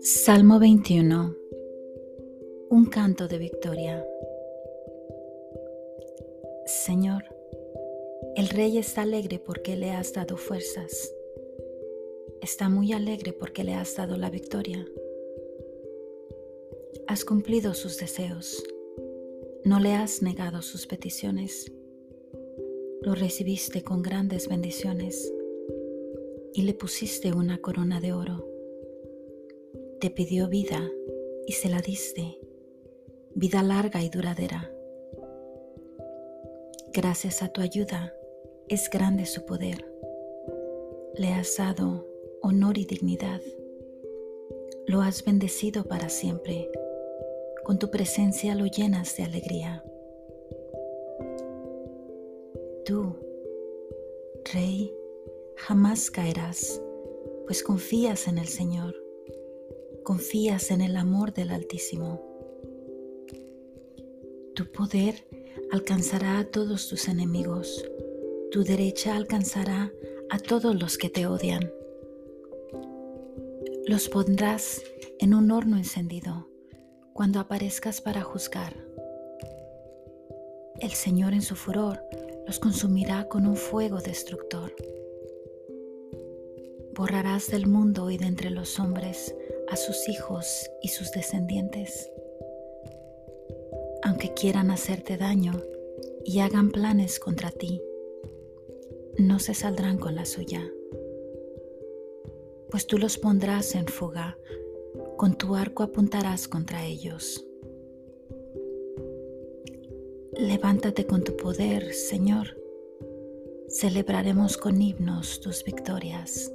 Salmo 21 Un canto de victoria Señor, el rey está alegre porque le has dado fuerzas. Está muy alegre porque le has dado la victoria. Has cumplido sus deseos. No le has negado sus peticiones. Lo recibiste con grandes bendiciones y le pusiste una corona de oro. Te pidió vida y se la diste, vida larga y duradera. Gracias a tu ayuda es grande su poder. Le has dado honor y dignidad. Lo has bendecido para siempre. Con tu presencia lo llenas de alegría. Tú, Rey, jamás caerás, pues confías en el Señor, confías en el amor del Altísimo. Tu poder alcanzará a todos tus enemigos, tu derecha alcanzará a todos los que te odian. Los pondrás en un horno encendido cuando aparezcas para juzgar. El Señor en su furor los consumirá con un fuego destructor. Borrarás del mundo y de entre los hombres a sus hijos y sus descendientes. Aunque quieran hacerte daño y hagan planes contra ti, no se saldrán con la suya pues tú los pondrás en fuga, con tu arco apuntarás contra ellos. Levántate con tu poder, Señor. Celebraremos con himnos tus victorias.